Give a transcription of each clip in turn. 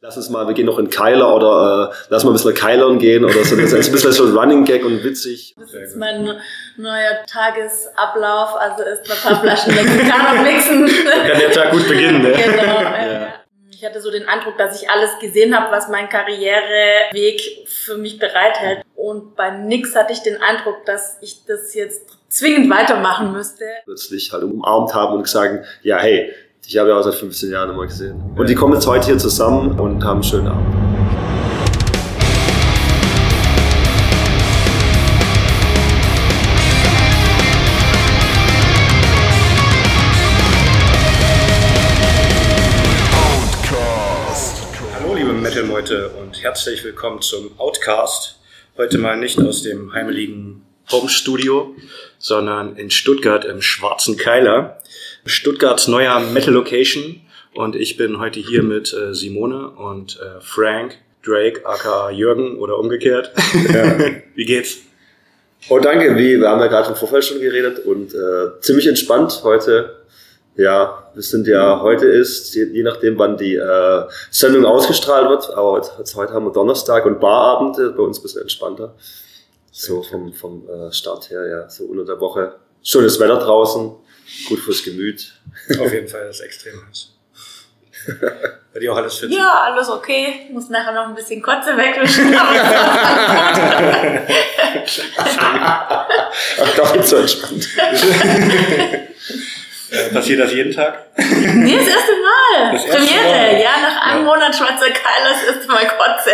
Lass uns mal, wir gehen noch in Keiler oder äh, lass mal ein bisschen Keilern gehen oder so. Das ist ein bisschen so ein Running Gag und witzig. Das ist mein neuer Tagesablauf, also ist ein paar Flaschen Mexikaner mixen. Da kann der Tag gut beginnen, ne? Genau. Ja. Ich hatte so den Eindruck, dass ich alles gesehen habe, was mein Karriereweg für mich bereithält. Und bei nix hatte ich den Eindruck, dass ich das jetzt zwingend weitermachen müsste. Plötzlich halt umarmt haben und gesagt, ja hey, ich habe ja auch seit 15 Jahren immer gesehen. Und die kommen jetzt heute hier zusammen und haben einen schönen Abend. Hallo liebe Metal-Meute und herzlich willkommen zum Outcast. Heute mal nicht aus dem heimeligen Home-Studio, sondern in Stuttgart im Schwarzen Keiler. Stuttgarts neuer Metal-Location und ich bin heute hier mit äh, Simone und äh, Frank, Drake, aka Jürgen oder umgekehrt. Ja. Wie geht's? Oh, danke. Wie, wir haben ja gerade im Vorfeld schon geredet und äh, ziemlich entspannt heute. Ja, wir sind ja, heute ist, je, je nachdem wann die äh, Sendung ausgestrahlt wird, aber heute, heute haben wir Donnerstag und Barabende, bei uns ein bisschen entspannter. So vom, vom äh, Start her, ja, so unter der Woche. Schönes Wetter draußen, gut fürs Gemüt. Auf jeden Fall, das ist extrem heiß. Bei dir auch alles fit? Ja, alles okay. Ich muss nachher noch ein bisschen Kotze wegwischen. Ach, da wird's so entspannt. Äh, passiert das jeden Tag? Nee, das erste Mal. Das erste Premiere. Mal. Ja, nach einem Monat schwarzer Keil, das erste Mal Kotze.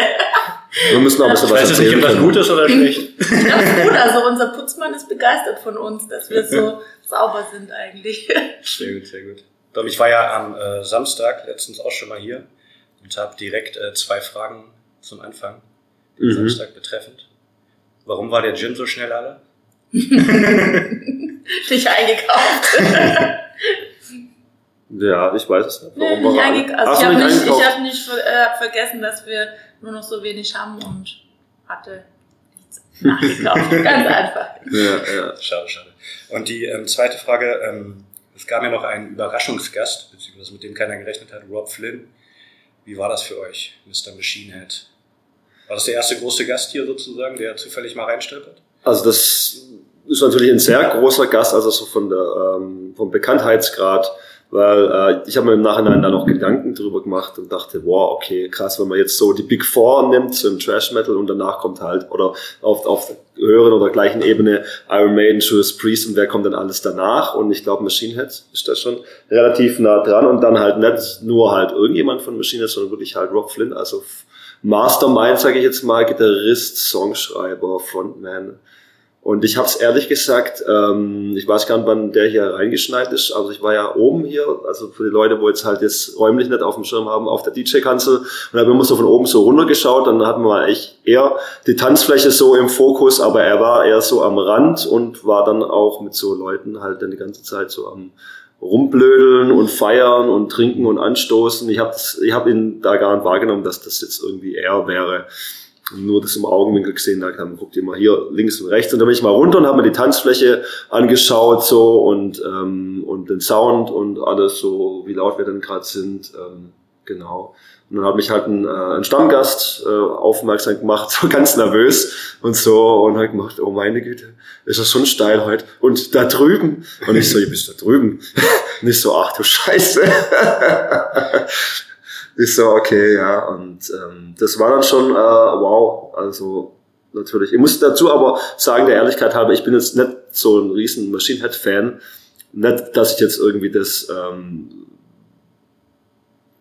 Wir müssen noch ein bisschen Ich was weiß jetzt nicht, erzählen. ob das gut ist oder schlecht. Ganz gut. Also unser Putzmann ist begeistert von uns, dass wir so sauber sind eigentlich. Sehr gut, sehr gut. Ich war ja am äh, Samstag letztens auch schon mal hier und habe direkt äh, zwei Fragen zum Anfang, den Mhm. Samstag betreffend. Warum war der Gin so schnell alle? Nicht eingekauft. Ja, ich weiß es nicht. Nee, Warum nicht war eingekauft. Also ich habe nicht ich hab nicht ver äh, vergessen, dass wir nur noch so wenig haben und hatte nichts nachgekauft. Ganz einfach. Ja, ja. Schade, schade. Und die ähm, zweite Frage, ähm, es gab ja noch einen Überraschungsgast, beziehungsweise mit dem keiner gerechnet hat, Rob Flynn. Wie war das für euch, Mr. Machine Head? War das der erste große Gast hier sozusagen, der zufällig mal reinstolpert? Also das ist natürlich ein sehr großer Gast, also so von der, ähm, vom Bekanntheitsgrad, weil äh, ich habe mir im Nachhinein da noch Gedanken drüber gemacht und dachte, wow, okay, krass, wenn man jetzt so die Big Four nimmt so im Trash Metal und danach kommt halt, oder auf, auf höheren oder gleichen Ebene Iron Maiden, Judas Priest und wer kommt dann alles danach und ich glaube Machine Head ist da schon relativ nah dran und dann halt nicht nur halt irgendjemand von Machine Head, sondern wirklich halt Rob Flynn, also Mastermind, sage ich jetzt mal, Gitarrist, Songschreiber, Frontman. Und ich habe es ehrlich gesagt, ähm, ich weiß gar nicht, wann der hier reingeschneit ist, aber ich war ja oben hier, also für die Leute, wo jetzt halt jetzt räumlich nicht auf dem Schirm haben, auf der DJ-Kanzel und habe immer so von oben so runtergeschaut, dann hatten wir eigentlich eher die Tanzfläche so im Fokus, aber er war eher so am Rand und war dann auch mit so Leuten halt dann die ganze Zeit so am rumblödeln und feiern und trinken und anstoßen. Ich habe ich hab ihn da gar nicht wahrgenommen, dass das jetzt irgendwie er wäre. Nur das im Augenwinkel gesehen, da kam, guckt ihr mal hier links und rechts. Und dann bin ich mal runter und habe mir die Tanzfläche angeschaut so und, ähm, und den Sound und alles so, wie laut wir denn gerade sind. Ähm, genau. Und dann hat mich halt ein, äh, ein Stammgast äh, aufmerksam gemacht, so ganz nervös und so und hat gemacht, oh meine Güte, ist das schon steil heute. Und da drüben. Und ich so, ihr bist da drüben. Und ich so, ach du Scheiße. ich so, okay, ja. Und ähm, das war dann schon, äh, wow, also natürlich. Ich muss dazu aber sagen, der Ehrlichkeit halber, ich bin jetzt nicht so ein riesen Machine Head Fan. Nicht, dass ich jetzt irgendwie das ähm,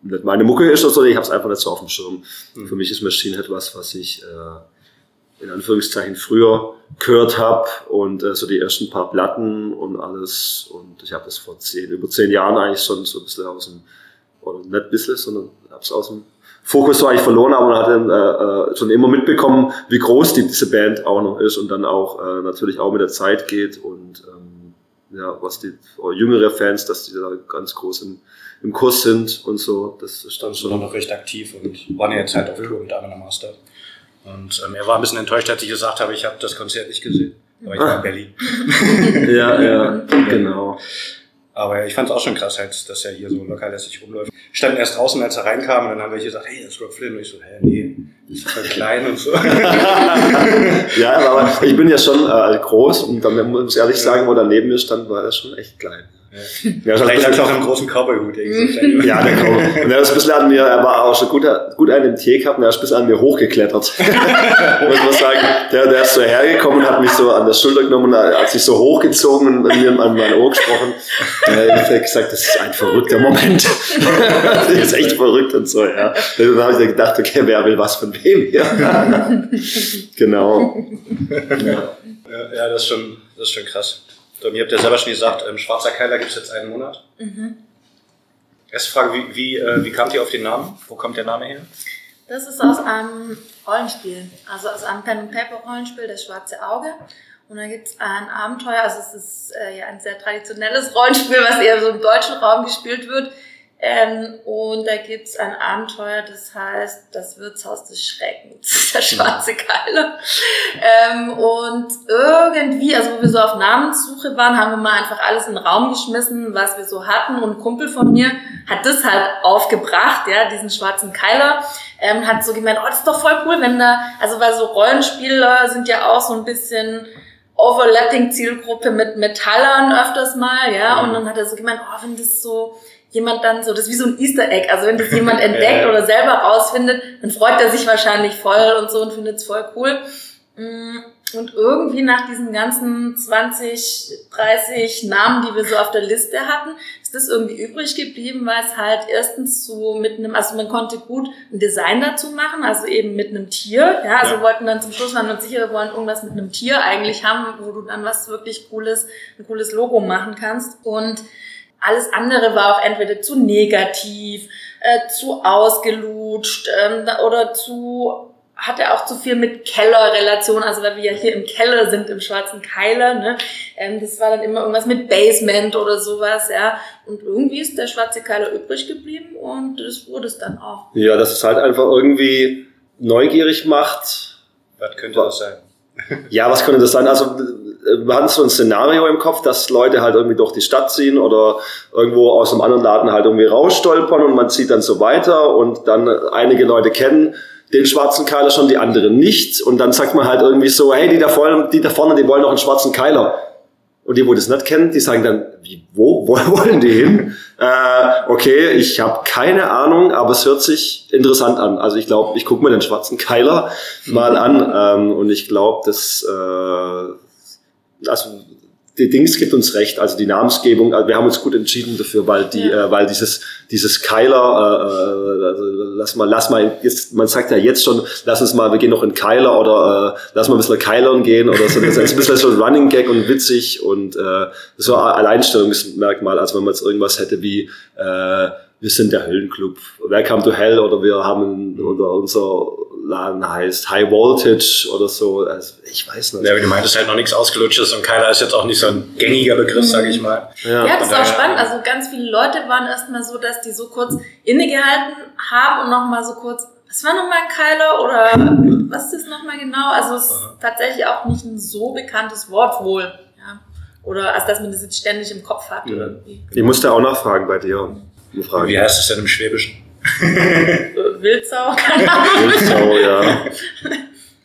nicht meine Mucke ist, sondern ich habe es einfach nicht so auf dem Schirm. Mhm. Für mich ist Machine Head was, was ich äh, in Anführungszeichen früher gehört habe und äh, so die ersten paar Platten und alles. Und ich habe das vor zehn, über zehn Jahren eigentlich schon so ein bisschen aus dem, oder nicht ein bisschen, sondern habe es aus dem Fokus so eigentlich verloren, aber man hat dann äh, äh, schon immer mitbekommen, wie groß die, diese Band auch noch ist und dann auch äh, natürlich auch mit der Zeit geht und ähm, ja, was die jüngere Fans, dass die da ganz groß im, im Kurs sind und so, das ist dann schon noch recht aktiv und waren ja jetzt halt auf Tour mit Amanda Master. Und ähm, er war ein bisschen enttäuscht, als ich gesagt habe, ich habe das Konzert nicht gesehen. Aber ich war in Berlin. Ja, ja, genau. Aber ich fand es auch schon krass, halt, dass er hier so locker lässig rumläuft. Standen erst draußen, als er reinkam, und dann haben wir hier gesagt, hey, das ist Rob Flynn. Und ich so, hä, nee, das ist voll klein und so. ja, aber ich bin ja schon äh, groß und dann muss ich ehrlich sagen, wo er neben mir stand, war er schon echt klein. Ja, Vielleicht lag es auch im großen Cowboy-Hut. ja, der Cowboy. Und er ist ein bisschen an mir, er war auch schon gut, gut einen im Tee gehabt und er ist ein bisschen an mir hochgeklettert. muss man sagen, der, der ist so hergekommen und hat mich so an der Schulter genommen und hat sich so hochgezogen und mir an mein Ohr gesprochen. Ich habe gesagt, das ist ein verrückter Moment. das ist echt verrückt und so, ja. Dann habe ich gedacht, okay, wer will was von wem hier? genau. Ja. ja, das ist schon, das ist schon krass. Mir habt ihr selber schon gesagt, ähm, Schwarzer Keiler gibt es jetzt einen Monat. Mhm. Erste Frage, wie, wie, äh, wie kamt ihr auf den Namen? Wo kommt der Name her? Das ist aus einem Rollenspiel, also aus einem Pen-and-Paper-Rollenspiel, das Schwarze Auge. Und da gibt es ein Abenteuer, also es ist äh, ja ein sehr traditionelles Rollenspiel, was eher so im deutschen Raum gespielt wird. Ähm, und da gibt's ein Abenteuer, das heißt Das Wirtshaus des Schreckens, der schwarze Keile. Ähm, und irgendwie, also wo wir so auf Namenssuche waren, haben wir mal einfach alles in den Raum geschmissen, was wir so hatten. Und ein Kumpel von mir hat das halt aufgebracht, ja, diesen schwarzen Keiler. Ähm, hat so gemeint, oh, das ist doch voll cool, wenn da, also weil so Rollenspieler sind ja auch so ein bisschen Overlapping Zielgruppe mit Metallern öfters mal, ja. Und dann hat er so gemeint, oh, wenn das so jemand dann so, das ist wie so ein Easter Egg. Also wenn das jemand entdeckt oder selber rausfindet, dann freut er sich wahrscheinlich voll und so und findet es voll cool. Mm, und irgendwie nach diesen ganzen 20, 30 Namen, die wir so auf der Liste hatten, ist das irgendwie übrig geblieben, weil es halt erstens so mit einem, also man konnte gut ein Design dazu machen, also eben mit einem Tier. Ja, also ja. wollten dann zum Schluss waren uns sicher, wir wollen irgendwas mit einem Tier eigentlich haben, wo du dann was wirklich cooles, ein cooles Logo machen kannst. Und alles andere war auch entweder zu negativ, äh, zu ausgelutscht ähm, oder zu hatte auch zu viel mit Kellerrelation, also weil wir ja hier im Keller sind, im schwarzen Keiler, ne? Ähm, das war dann immer irgendwas mit Basement oder sowas, ja. Und irgendwie ist der schwarze Keiler übrig geblieben und das wurde es dann auch. Ja, dass es halt einfach irgendwie neugierig macht. Was könnte das sein? Ja, was könnte das sein? Also wir hatten so ein Szenario im Kopf, dass Leute halt irgendwie durch die Stadt ziehen oder irgendwo aus einem anderen Laden halt irgendwie rausstolpern und man zieht dann so weiter und dann einige Leute kennen den schwarzen Keiler schon, die anderen nicht und dann sagt man halt irgendwie so, hey, die da vorne, die da vorne, die wollen noch einen schwarzen Keiler. Und die, wo das nicht kennen, die sagen dann, wie, wo, wo wollen die hin? Äh, okay, ich habe keine Ahnung, aber es hört sich interessant an. Also ich glaube, ich gucke mir den schwarzen Keiler mal an ähm, und ich glaube, das äh, also die Dings gibt uns recht, also die Namensgebung, also wir haben uns gut entschieden dafür, weil die, ja. äh, weil dieses dieses Keiler, äh, also lass mal, lass mal, jetzt, man sagt ja jetzt schon, lass uns mal, wir gehen noch in Keiler oder äh, lass mal ein bisschen Keilern gehen oder so, das ist ein bisschen so ein Running Gag und witzig und äh, so ein Alleinstellungsmerkmal, also wenn man jetzt irgendwas hätte wie äh, wir sind der Höllenclub, Welcome to Hell oder wir haben oder unser Laden heißt High Voltage oder so. Also ich weiß nicht. Ja, aber du meintest halt noch nichts Ausgelutschtes und keiner ist jetzt auch nicht so ein gängiger Begriff, mhm. sage ich mal. Ja, ja das ist auch spannend. Also ganz viele Leute waren erstmal so, dass die so kurz innegehalten haben und nochmal so kurz, was war nochmal ein Keiler oder was ist das nochmal genau? Also es ist tatsächlich auch nicht ein so bekanntes Wort wohl. Ja. Oder als dass man das jetzt ständig im Kopf hat. Irgendwie. Ich musste auch nachfragen bei dir. Wie heißt es denn im Schwäbischen? Wildsau. Wildsau, ja.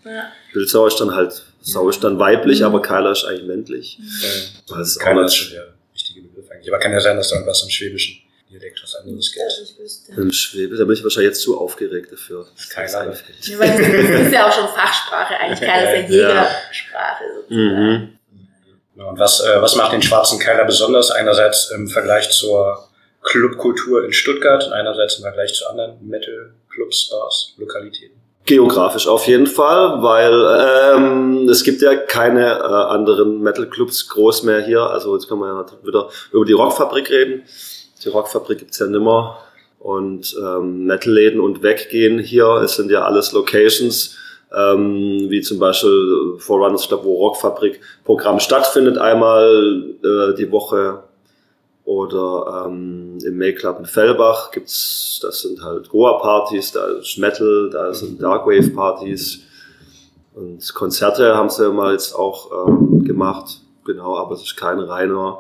ja. Wildsau ist dann halt, Sau ist dann weiblich, mhm. aber Keiler ist eigentlich männlich. Ja. Das ist Keiler ist schon der wichtige Begriff eigentlich. Aber kann ja sein, dass da irgendwas im Schwäbischen Dialekt was anderes gibt. Im Schwäbisch, da bin ich wahrscheinlich jetzt zu aufgeregt dafür. Keiler. Ja, weil das ist ja auch schon Fachsprache eigentlich. Keiler ist ja Jägersprache sozusagen. Mhm. Und was, äh, was macht den schwarzen Keiler besonders? Einerseits im Vergleich zur Clubkultur in Stuttgart und einerseits im Vergleich zu anderen Metal-Clubs, Bars, Lokalitäten? Geografisch auf jeden Fall, weil ähm, es gibt ja keine äh, anderen Metal-Clubs groß mehr hier. Also jetzt können wir ja wieder über die Rockfabrik reden. Die Rockfabrik gibt's ja nimmer. Und ähm, Metal-Läden und Weggehen hier, es sind ja alles Locations, ähm, wie zum Beispiel Forerunners Club, wo Rockfabrik Programm stattfindet, einmal äh, die Woche oder ähm, im May Club in Fellbach gibt's, das sind halt Goa-Partys, da ist Metal, da sind mhm. Darkwave-Partys. Und Konzerte haben sie mal jetzt auch ähm, gemacht, genau, aber es ist kein reiner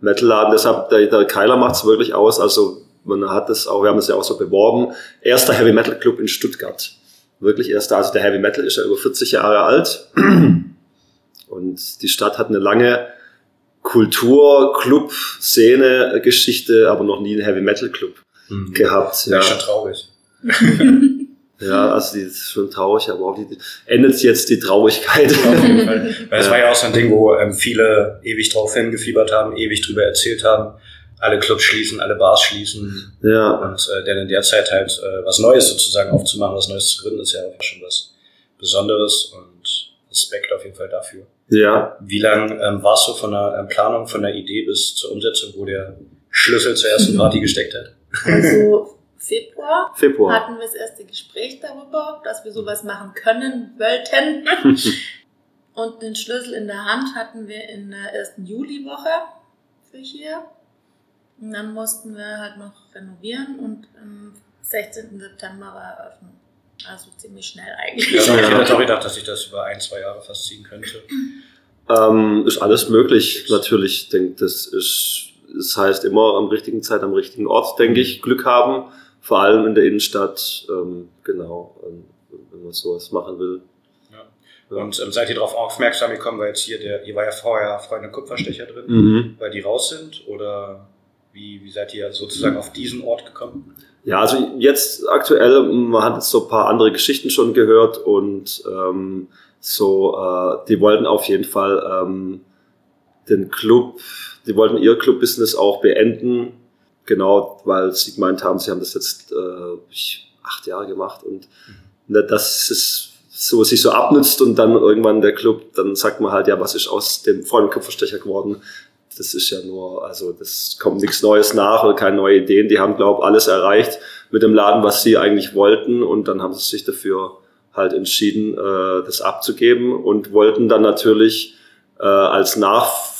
Metalladen. Deshalb, der, der Keiler macht es wirklich aus. Also man hat es auch, wir haben es ja auch so beworben, erster Heavy Metal Club in Stuttgart. Wirklich erster, also der Heavy Metal ist ja über 40 Jahre alt. Und die Stadt hat eine lange Kultur, Club, Szene, Geschichte, aber noch nie einen Heavy Metal Club mhm. gehabt. Ja, schon traurig. Ja, also die ist schon traurig, aber auch die, endet jetzt die Traurigkeit. Weil es war ja auch so ein Ding, wo ähm, viele ewig drauf hingefiebert haben, ewig drüber erzählt haben. Alle Clubs schließen, alle Bars schließen. Ja. Und äh, denn in der Zeit halt äh, was Neues sozusagen aufzumachen, was Neues zu gründen, ist ja auch schon was Besonderes und Respekt auf jeden Fall dafür. Ja. Wie lange ähm, warst du von der ähm, Planung, von der Idee bis zur Umsetzung, wo der Schlüssel zur ersten Party gesteckt hat? Also Februar, Februar. hatten wir das erste Gespräch darüber, dass wir sowas machen können wollten. Und den Schlüssel in der Hand hatten wir in der ersten Juliwoche für hier. Und dann mussten wir halt noch renovieren und am 16. September war Eröffnung. Also ziemlich schnell eigentlich. Ja, ich hätte auch gedacht, dass ich das über ein, zwei Jahre fast ziehen könnte. Ähm, ist alles möglich, natürlich. Ich denke, das ist, das heißt immer am richtigen Zeit, am richtigen Ort, denke ich, Glück haben vor allem in der Innenstadt, ähm, genau, ähm, wenn man sowas machen will. Ja. Und ähm, seid ihr darauf aufmerksam gekommen, weil jetzt hier der, ihr war ja vorher Freunde Kupferstecher drin, mhm. weil die raus sind oder wie, wie seid ihr sozusagen auf diesen Ort gekommen? Ja, also jetzt aktuell, man hat jetzt so ein paar andere Geschichten schon gehört und ähm, so, äh, die wollten auf jeden Fall ähm, den Club, die wollten ihr Club-Business auch beenden Genau, weil sie gemeint haben, sie haben das jetzt äh, acht Jahre gemacht und mhm. dass es so sich so abnützt und dann irgendwann der Club, dann sagt man halt, ja, was ist aus dem vollen Kupferstecher geworden? Das ist ja nur, also das kommt nichts Neues nach oder keine neuen Ideen. Die haben, glaube alles erreicht mit dem Laden, was sie eigentlich wollten und dann haben sie sich dafür halt entschieden, äh, das abzugeben und wollten dann natürlich äh, als Nach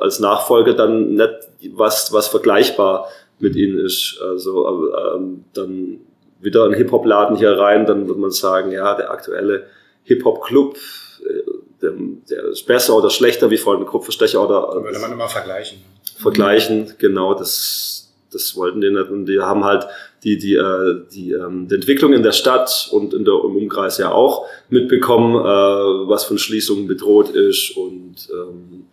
als Nachfolger dann nicht was, was vergleichbar mit ihnen ist. Also ähm, dann wieder ein Hip-Hop-Laden hier rein, dann würde man sagen, ja, der aktuelle Hip-Hop-Club, der, ist besser oder schlechter wie vorhin Kupferstecher oder. Würde man immer vergleichen. Vergleichen, genau, das, das wollten die nicht. Und die haben halt die, die, äh, die, ähm, die Entwicklung in der Stadt und in der, im Umkreis ja auch mitbekommen, äh, was von Schließungen bedroht ist und ähm,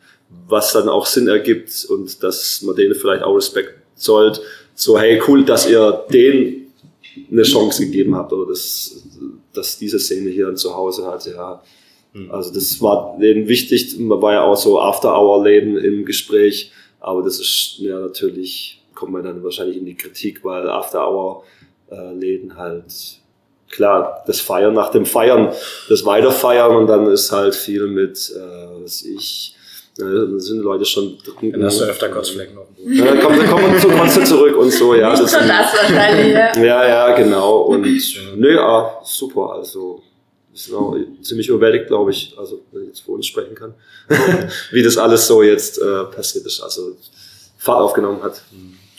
was dann auch Sinn ergibt und dass man denen vielleicht auch Respekt zollt. So, hey, cool, dass ihr denen eine Chance gegeben habt oder dass, dass diese Szene hier zu Hause hat, ja. Hm. Also das war denen wichtig. Man war ja auch so After-Hour-Läden im Gespräch, aber das ist ja natürlich, kommt man dann wahrscheinlich in die Kritik, weil After-Hour-Läden halt klar, das Feiern nach dem Feiern, das Weiterfeiern und dann ist halt viel mit, äh, was ich, ja, dann sind die Leute schon drin. Dann hast du öfter Kotzflecken auf dem Boden. Dann kommen, dann kommen zu Kotze zurück und so, ja. Nicht das, das wahrscheinlich, ja. Ja, ja, genau. Und nö, ah, super, also ist auch ziemlich überwältigt, glaube ich, also wenn ich jetzt für uns sprechen kann, wie das alles so jetzt äh, passiert ist, also Fahrt aufgenommen hat.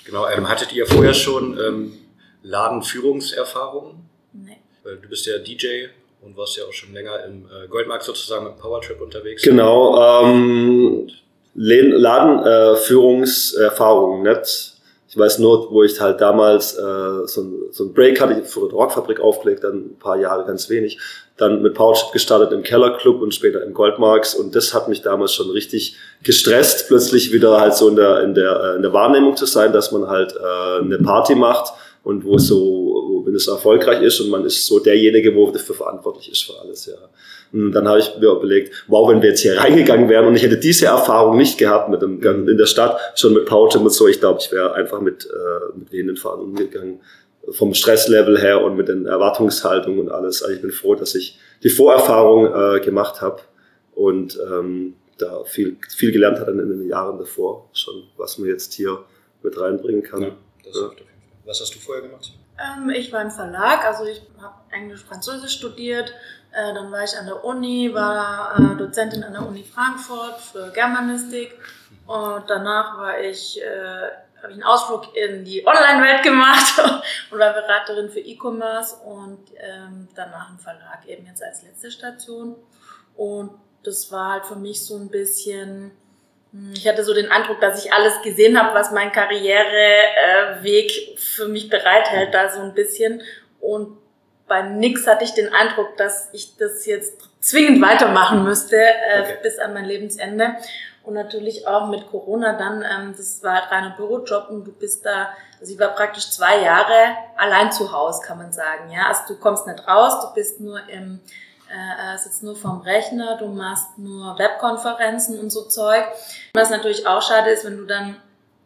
Genau, ähm, hattet ihr vorher schon ähm, Ladenführungserfahrungen? Nee. Weil du bist ja DJ und warst ja auch schon länger im äh, Goldmarkt sozusagen mit Powertrip unterwegs. Genau, ähm, Ladenführungserfahrung nicht. Ich weiß nur, wo ich halt damals äh, so, ein, so ein Break hatte, ich für Rockfabrik aufgelegt, dann ein paar Jahre ganz wenig. Dann mit Powertrip gestartet im Kellerclub und später im Goldmarks und das hat mich damals schon richtig gestresst, plötzlich wieder halt so in der, in der, äh, in der Wahrnehmung zu sein, dass man halt äh, eine Party macht und wo so, wenn es erfolgreich ist und man ist so derjenige, wo dafür verantwortlich ist für alles, ja. Und dann habe ich mir überlegt, wow, wenn wir jetzt hier reingegangen wären und ich hätte diese Erfahrung nicht gehabt mit dem, in der Stadt, schon mit Powergym und so, ich glaube, ich wäre einfach mit, äh, mit denen fahren umgegangen. Vom Stresslevel her und mit den Erwartungshaltungen und alles. Also ich bin froh, dass ich die Vorerfahrung äh, gemacht habe und ähm, da viel, viel gelernt hat in, den Jahren davor schon, was man jetzt hier mit reinbringen kann. Ja, ja. Was hast du vorher gemacht? Ähm, ich war im Verlag, also ich habe Englisch-Französisch studiert. Äh, dann war ich an der Uni, war äh, Dozentin an der Uni Frankfurt für Germanistik. Und danach war ich, äh, habe ich einen Ausflug in die Online-Welt gemacht und war Beraterin für E-Commerce und ähm, danach im Verlag eben jetzt als letzte Station. Und das war halt für mich so ein bisschen ich hatte so den Eindruck, dass ich alles gesehen habe, was mein Karriereweg für mich bereithält, da so ein bisschen. Und bei nix hatte ich den Eindruck, dass ich das jetzt zwingend weitermachen müsste äh, okay. bis an mein Lebensende. Und natürlich auch mit Corona dann, ähm, das war halt reiner Bürojob und du bist da, also ich war praktisch zwei Jahre allein zu Hause, kann man sagen. Ja, also du kommst nicht raus, du bist nur im, äh, sitzt nur vorm Rechner, du machst nur Webkonferenzen und so Zeug. Was natürlich auch schade ist, wenn du dann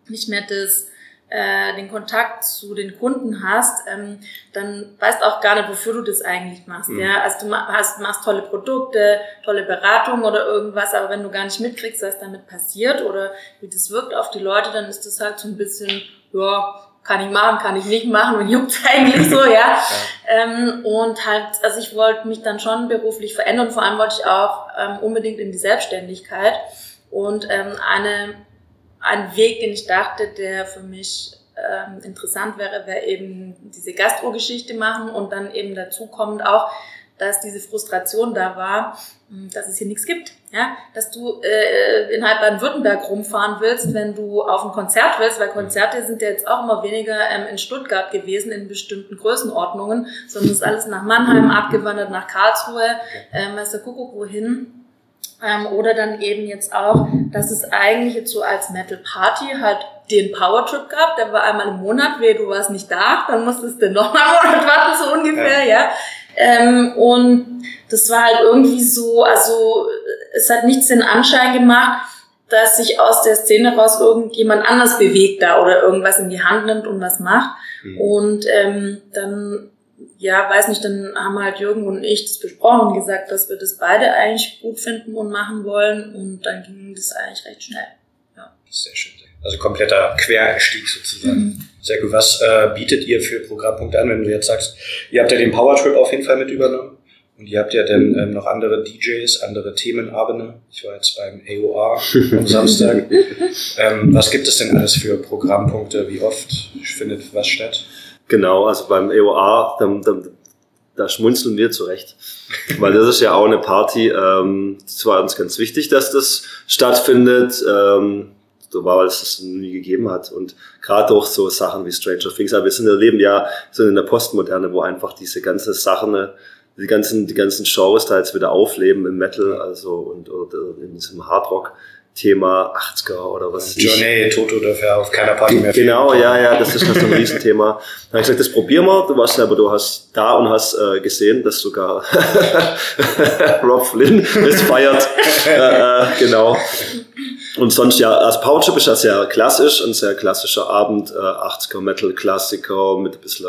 nicht mehr das äh, den Kontakt zu den Kunden hast, ähm, dann weißt auch gar nicht, wofür du das eigentlich machst. Mhm. Ja, also du hast, machst tolle Produkte, tolle Beratung oder irgendwas, aber wenn du gar nicht mitkriegst, was damit passiert oder wie das wirkt auf die Leute, dann ist das halt so ein bisschen, ja, kann ich machen, kann ich nicht machen, und juckt eigentlich so, ja. ja. Ähm, und halt, also ich wollte mich dann schon beruflich verändern, vor allem wollte ich auch ähm, unbedingt in die Selbstständigkeit. Und ähm, eine ein Weg, den ich dachte, der für mich ähm, interessant wäre, wäre eben diese Gastro-Geschichte machen und dann eben dazu kommt auch, dass diese Frustration da war, hm, dass es hier nichts gibt. Ja? Dass du äh, in halb Baden-Württemberg rumfahren willst, wenn du auf ein Konzert willst, weil Konzerte sind ja jetzt auch immer weniger ähm, in Stuttgart gewesen, in bestimmten Größenordnungen, sondern es ist alles nach Mannheim abgewandert, nach Karlsruhe, ähm, weiß der Kuckuck wohin. Ähm, oder dann eben jetzt auch, dass es eigentlich jetzt so als Metal Party halt den Power Trip gab, der war einmal im Monat, weh, du warst nicht da, dann musstest du noch mal einen Monat warten, so ungefähr, ja. ja. Ähm, und das war halt irgendwie so, also es hat nichts den Anschein gemacht, dass sich aus der Szene raus irgendjemand anders bewegt da oder irgendwas in die Hand nimmt und was macht. Mhm. Und ähm, dann ja, weiß nicht, dann haben halt Jürgen und ich das besprochen und gesagt, dass wir das beide eigentlich gut finden und machen wollen und dann ging das eigentlich recht schnell. Ja. Sehr schön. Also kompletter Quereinstieg sozusagen. Mhm. Sehr gut. Was äh, bietet ihr für Programmpunkte an, wenn du jetzt sagst, ihr habt ja den Powertrip auf jeden Fall mit übernommen und ihr habt ja dann ähm, noch andere DJs, andere Themenabende. Ich war jetzt beim AOR am Samstag. ähm, was gibt es denn alles für Programmpunkte? Wie oft findet was statt? Genau, also beim EOA, da, da, da schmunzeln wir zurecht. Weil das ist ja auch eine Party, ähm, das war uns ganz wichtig, dass das stattfindet. Ähm, so war, weil es das nie gegeben hat. Und gerade durch so Sachen wie Stranger Things, aber wir sind ja leben ja so in der Postmoderne, wo einfach diese ganzen Sachen, die ganzen, die ganzen Shows da jetzt wieder aufleben im Metal, also und oder in diesem Hardrock. Thema 80er oder was. Johnny, Toto darf ja auf keiner Party mehr. Genau, ja, ja, das ist das ein Riesenthema. Dann habe ich gesagt, das probieren wir. Du warst selber, du hast da und hast äh, gesehen, dass sogar Rob Flynn es feiert. äh, äh, genau. Und sonst ja, als Powertrip ist ja sehr klassisch, ein sehr klassischer Abend, äh, 80er Metal Klassiker mit ein bisschen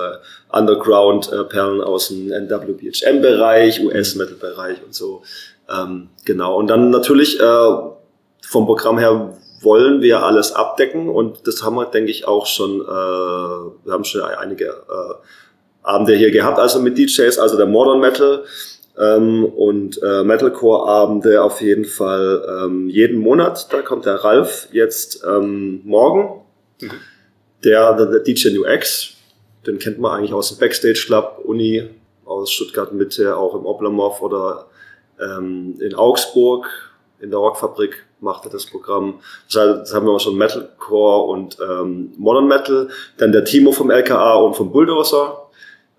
Underground äh, Perlen aus dem NWBHM Bereich, US Metal Bereich und so. Ähm, genau. Und dann natürlich äh, vom Programm her wollen wir alles abdecken und das haben wir, denke ich, auch schon, äh, wir haben schon einige äh, Abende hier gehabt, also mit DJs, also der Modern Metal ähm, und äh, Metalcore-Abende auf jeden Fall ähm, jeden Monat. Da kommt der Ralf jetzt ähm, morgen, mhm. der, der, der DJ New X, den kennt man eigentlich aus dem Backstage Club, Uni aus Stuttgart Mitte, auch im Oblomov oder ähm, in Augsburg in der Rockfabrik macht er das Programm. Das haben wir auch schon Metalcore und ähm, Modern Metal. Dann der Timo vom LKA und vom Bulldozer.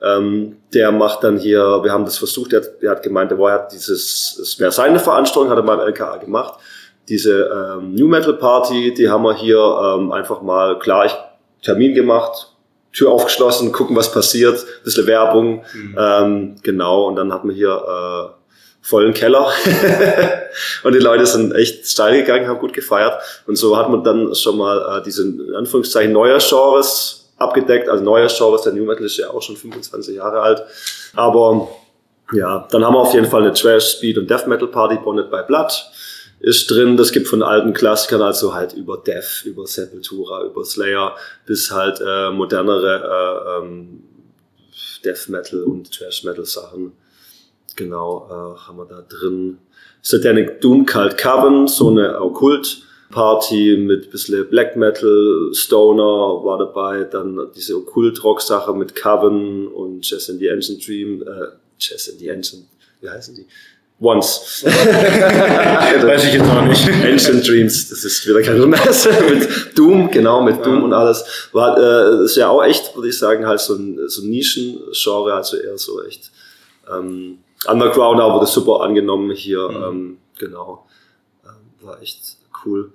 Ähm, der macht dann hier, wir haben das versucht, der, der hat gemeint, der hat dieses, es wäre seine Veranstaltung, hat er beim LKA gemacht. Diese ähm, New Metal Party, die haben wir hier ähm, einfach mal, klar, ich Termin gemacht, Tür aufgeschlossen, gucken, was passiert, bisschen Werbung, mhm. ähm, genau, und dann hat man hier äh, vollen Keller. und die Leute sind echt steil gegangen, haben gut gefeiert. Und so hat man dann schon mal äh, diese, in Anführungszeichen, neue Genres abgedeckt. Also neue Genres, der New Metal ist ja auch schon 25 Jahre alt. Aber ja, dann haben wir auf jeden Fall eine Trash, Speed und Death Metal Party, Bonnet by Blood ist drin. Das gibt von alten Klassikern, also halt über Death, über Sepultura, über Slayer, bis halt äh, modernere äh, ähm, Death Metal und Trash Metal Sachen genau äh, haben wir da drin. Satanic Doom Cult Coven, so eine Okkult-Party mit bisschen Black Metal, Stoner war dabei, dann diese Okkult-Rock-Sache mit Coven und Jazz in the Ancient Dream, äh, Jazz in the Ancient, wie heißen die? Once. Weiß ich jetzt auch nicht. Ancient Dreams, das ist wieder kein Messe mit Doom, genau, mit Doom Ja. und alles. War, äh, ist ja auch echt, würde ich sagen, halt so ein, so ein Nischengenre, also eher so echt ähm, Underground, aber wurde super angenommen hier, Mhm. ähm, genau. Ähm, war echt cool.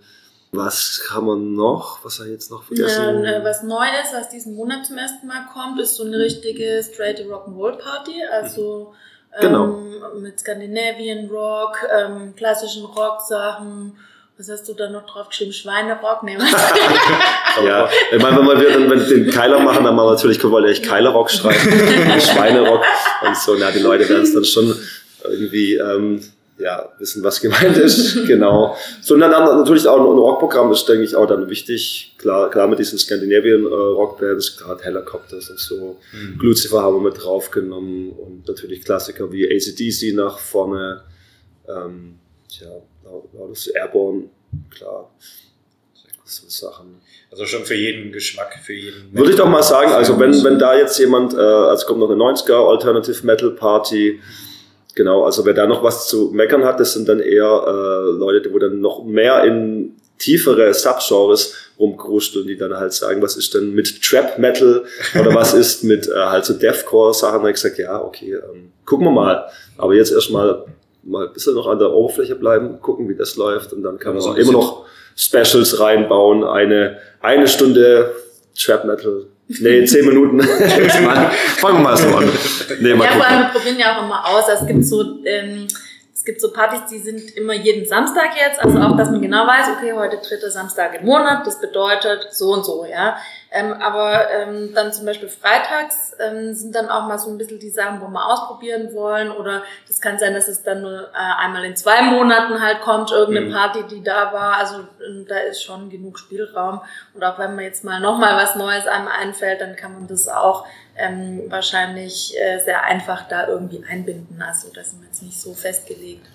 Was kann man noch? Was habe ich jetzt noch Ja, vergessen? äh, was Neues, was diesen Monat zum ersten Mal kommt, ist so eine richtige straight Rock'n'Roll Party, also Genau. ähm, mit Scandinavian Rock, ähm, klassischen Rocksachen. Was hast du da noch drauf geschrieben? Schweinerock? Nee, was? Ja, ich meine, wenn wir dann wenn wir den Keiler machen, dann machen wir natürlich, wir echt Keilerrock schreiben, Schweinerock und so. Na, die Leute werden es dann schon irgendwie ähm, ja, wissen, was gemeint ist. genau. So, und dann haben wir natürlich auch ein Rockprogramm ist, denke ich, auch dann wichtig. Klar, klar mit diesen Scandinavian äh, Rockbands, gerade Helicopters und so. Mhm. Lucifer haben wir mit draufgenommen und natürlich Klassiker wie ACDC nach vorne. Ähm, tja, Lautes Airborne, klar. So Sachen. Also schon für jeden Geschmack, für jeden. Würde ich doch mal sagen, also wenn, wenn da jetzt jemand, äh, also kommt noch eine 90er Alternative Metal Party, genau, also wer da noch was zu meckern hat, das sind dann eher äh, Leute, wo dann noch mehr in tiefere Subgenres rumkrusteln, die dann halt sagen, was ist denn mit Trap Metal oder was ist mit äh, halt so Deathcore Sachen, da ich gesagt, ja, okay, ähm, gucken wir mal, aber jetzt erstmal mal ein bisschen noch an der Oberfläche bleiben, gucken, wie das läuft und dann kann Ja, so man immer noch Specials reinbauen, eine, eine Stunde Trap Metal. Nee, zehn Minuten. Fangen wir mal so an. Nee, mal ja, vor allem, wir probieren ja auch immer aus. Es gibt so, ähm, es gibt so Partys, die sind immer jeden Samstag jetzt. Also auch, dass man genau weiß, okay, heute dritter Samstag im Monat, das bedeutet so und so, ja. Ähm, aber ähm, dann zum Beispiel freitags ähm, sind dann auch mal so ein bisschen die Sachen, wo wir ausprobieren wollen. Oder das kann sein, dass es dann nur äh, einmal in zwei Monaten halt kommt, irgendeine Mhm. Party, die da war. Also ähm, da ist schon genug Spielraum. Und auch wenn mir jetzt mal nochmal was Neues einem einfällt, dann kann man das auch ähm, wahrscheinlich äh, sehr einfach da irgendwie einbinden. Also da sind wir jetzt nicht so festgelegt.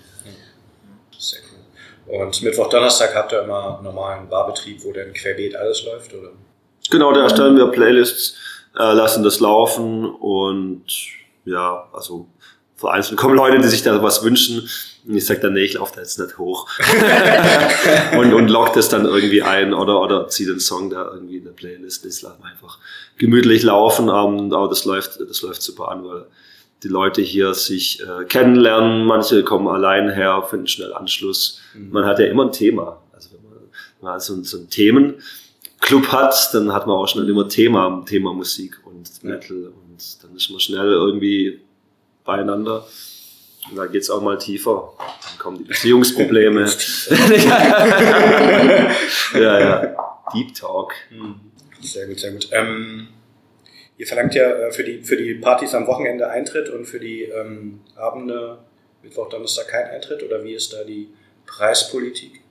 Sehr cool. Und Mittwoch, Donnerstag habt ihr immer normalen Barbetrieb, wo dann querbeet alles läuft, oder? Genau, da erstellen wir Playlists, äh, lassen das laufen und ja, also vereinzelt kommen Leute, die sich da was wünschen. Und ich sage dann, nee, ich laufe da jetzt nicht hoch. und, und lockt das dann irgendwie ein oder, oder zieht den Song da irgendwie in der Playlist. Das lassen einfach gemütlich laufen. Ähm, aber das läuft, das läuft super an, weil die Leute hier sich äh, kennenlernen. Manche kommen allein her, finden schnell Anschluss. Mhm. Man hat ja immer ein Thema. Also wenn man, man so, ein- so ein Themenclub hat, dann hat man auch schnell immer Thema, Thema Musik und. Metal und dann ist man schnell irgendwie beieinander. Und da geht's auch mal tiefer. Dann kommen die Beziehungsprobleme. ja, ja. Deep Talk. Mhm. Sehr gut, sehr gut. Ähm, ihr verlangt ja äh, für die, für die Partys am Wochenende Eintritt und für die ähm, Abende, Mittwoch, Donnerstag kein Eintritt, oder wie ist da die Preispolitik?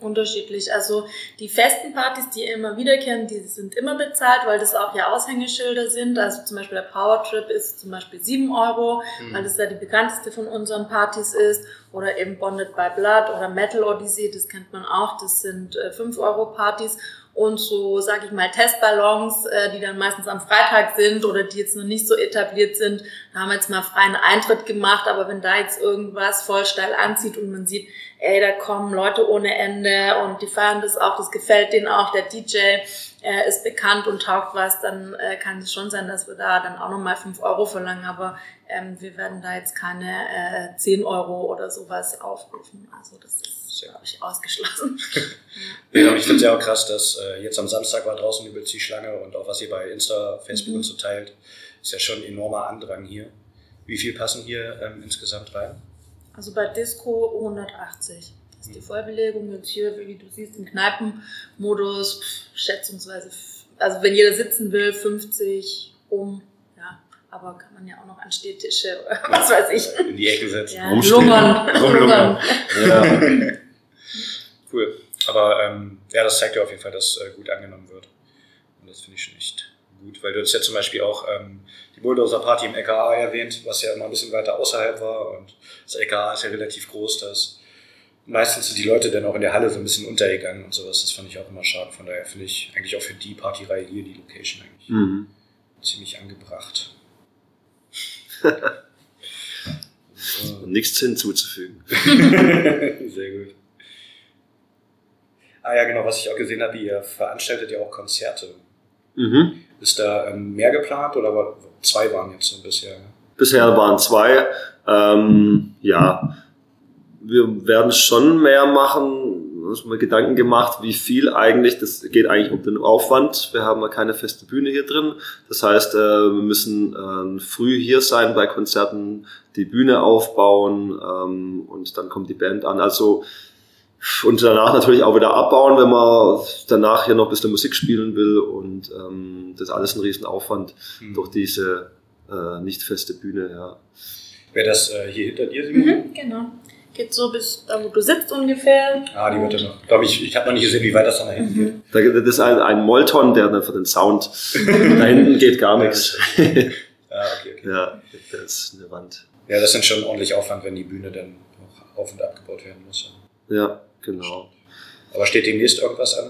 Unterschiedlich. Also die festen Partys, die immer wiederkehren, die sind immer bezahlt, weil das auch ja Aushängeschilder sind. Also zum Beispiel der Power Trip ist zum Beispiel 7 Euro, Mhm. weil das ja die bekannteste von unseren Partys ist. Oder eben Bonded by Blood oder Metal Odyssey, das kennt man auch. Das sind äh, 5 Euro Partys. Und so, sage ich mal, Testballons, äh, die dann meistens am Freitag sind oder die jetzt noch nicht so etabliert sind. Da haben wir jetzt mal freien Eintritt gemacht, aber wenn da jetzt irgendwas voll steil anzieht und man sieht, ey, da kommen Leute ohne Ende und die feiern das auch, das gefällt denen auch, der DJ äh, ist bekannt und taugt was, dann äh, kann es schon sein, dass wir da dann auch nochmal 5 Euro verlangen, aber ähm, wir werden da jetzt keine äh, 10 Euro oder sowas aufrufen. Also das ist, Sehr glaube ich, ausgeschlossen. Ja, aber ich finde es ja auch krass, dass äh, jetzt am Samstag war draußen übelst die Schlange und auch was ihr bei Insta, Facebook Mhm. und so teilt, ist ja schon ein enormer Andrang hier. Wie viel passen hier ähm, insgesamt rein? Also bei Disco 180. Das ist die Vollbelegung. Jetzt hier, wie du siehst, im Kneipenmodus schätzungsweise, also wenn jeder sitzen will, 50 um. Aber kann man ja auch noch an Städtische, was weiß ich. In die Ecke setzen. Ja. Rumlungern. lungern. Ja. Cool. Aber ähm, ja, das zeigt ja auf jeden Fall, dass äh, gut angenommen wird. Und das finde ich schon echt gut, weil du hast ja zum Beispiel auch ähm, die Bulldozer-Party im LKA erwähnt, was ja immer ein bisschen weiter außerhalb war. Und das LKA ist ja relativ groß, dass meistens sind die Leute dann auch in der Halle so ein bisschen untergegangen und sowas. Das fand ich auch immer schade. Von daher finde ich eigentlich auch für die Partyreihe hier die Location eigentlich Mhm. ziemlich angebracht. Nichts hinzuzufügen. Sehr gut. Ah ja, genau, was ich auch gesehen habe, ihr veranstaltet ja auch Konzerte. Mhm. Ist da ähm, mehr geplant oder war, zwei waren jetzt so bisher? Bisher waren zwei. Ähm, ja, wir werden schon mehr machen. Uns mal Gedanken gemacht, wie viel eigentlich. Das geht eigentlich um den Aufwand. Wir haben ja keine feste Bühne hier drin. Das heißt, äh, wir müssen äh, früh hier sein bei Konzerten, die Bühne aufbauen ähm, und dann kommt die Band an. Also und danach natürlich auch wieder abbauen, wenn man danach hier noch ein bisschen Musik spielen will. Und ähm, das ist alles ein Riesenaufwand Hm. durch diese äh, nicht feste Bühne. Ja. Wäre das äh, hier hinter dir, Simon? Mhm, genau. Geht so bis da, wo du sitzt ungefähr. Ah, die wird ja noch. Glaube ich, ich habe noch nicht gesehen, wie weit das dann nach hinten geht. Mhm. Da, das ist ein, ein Molton, der dann für den Sound. da hinten geht gar nichts. Ah, okay, okay. ja, das ist eine Wand. Ja, das sind schon ordentlich Aufwand, wenn die Bühne dann noch auf und abgebaut werden muss. Ja, genau. Aber steht demnächst irgendwas an?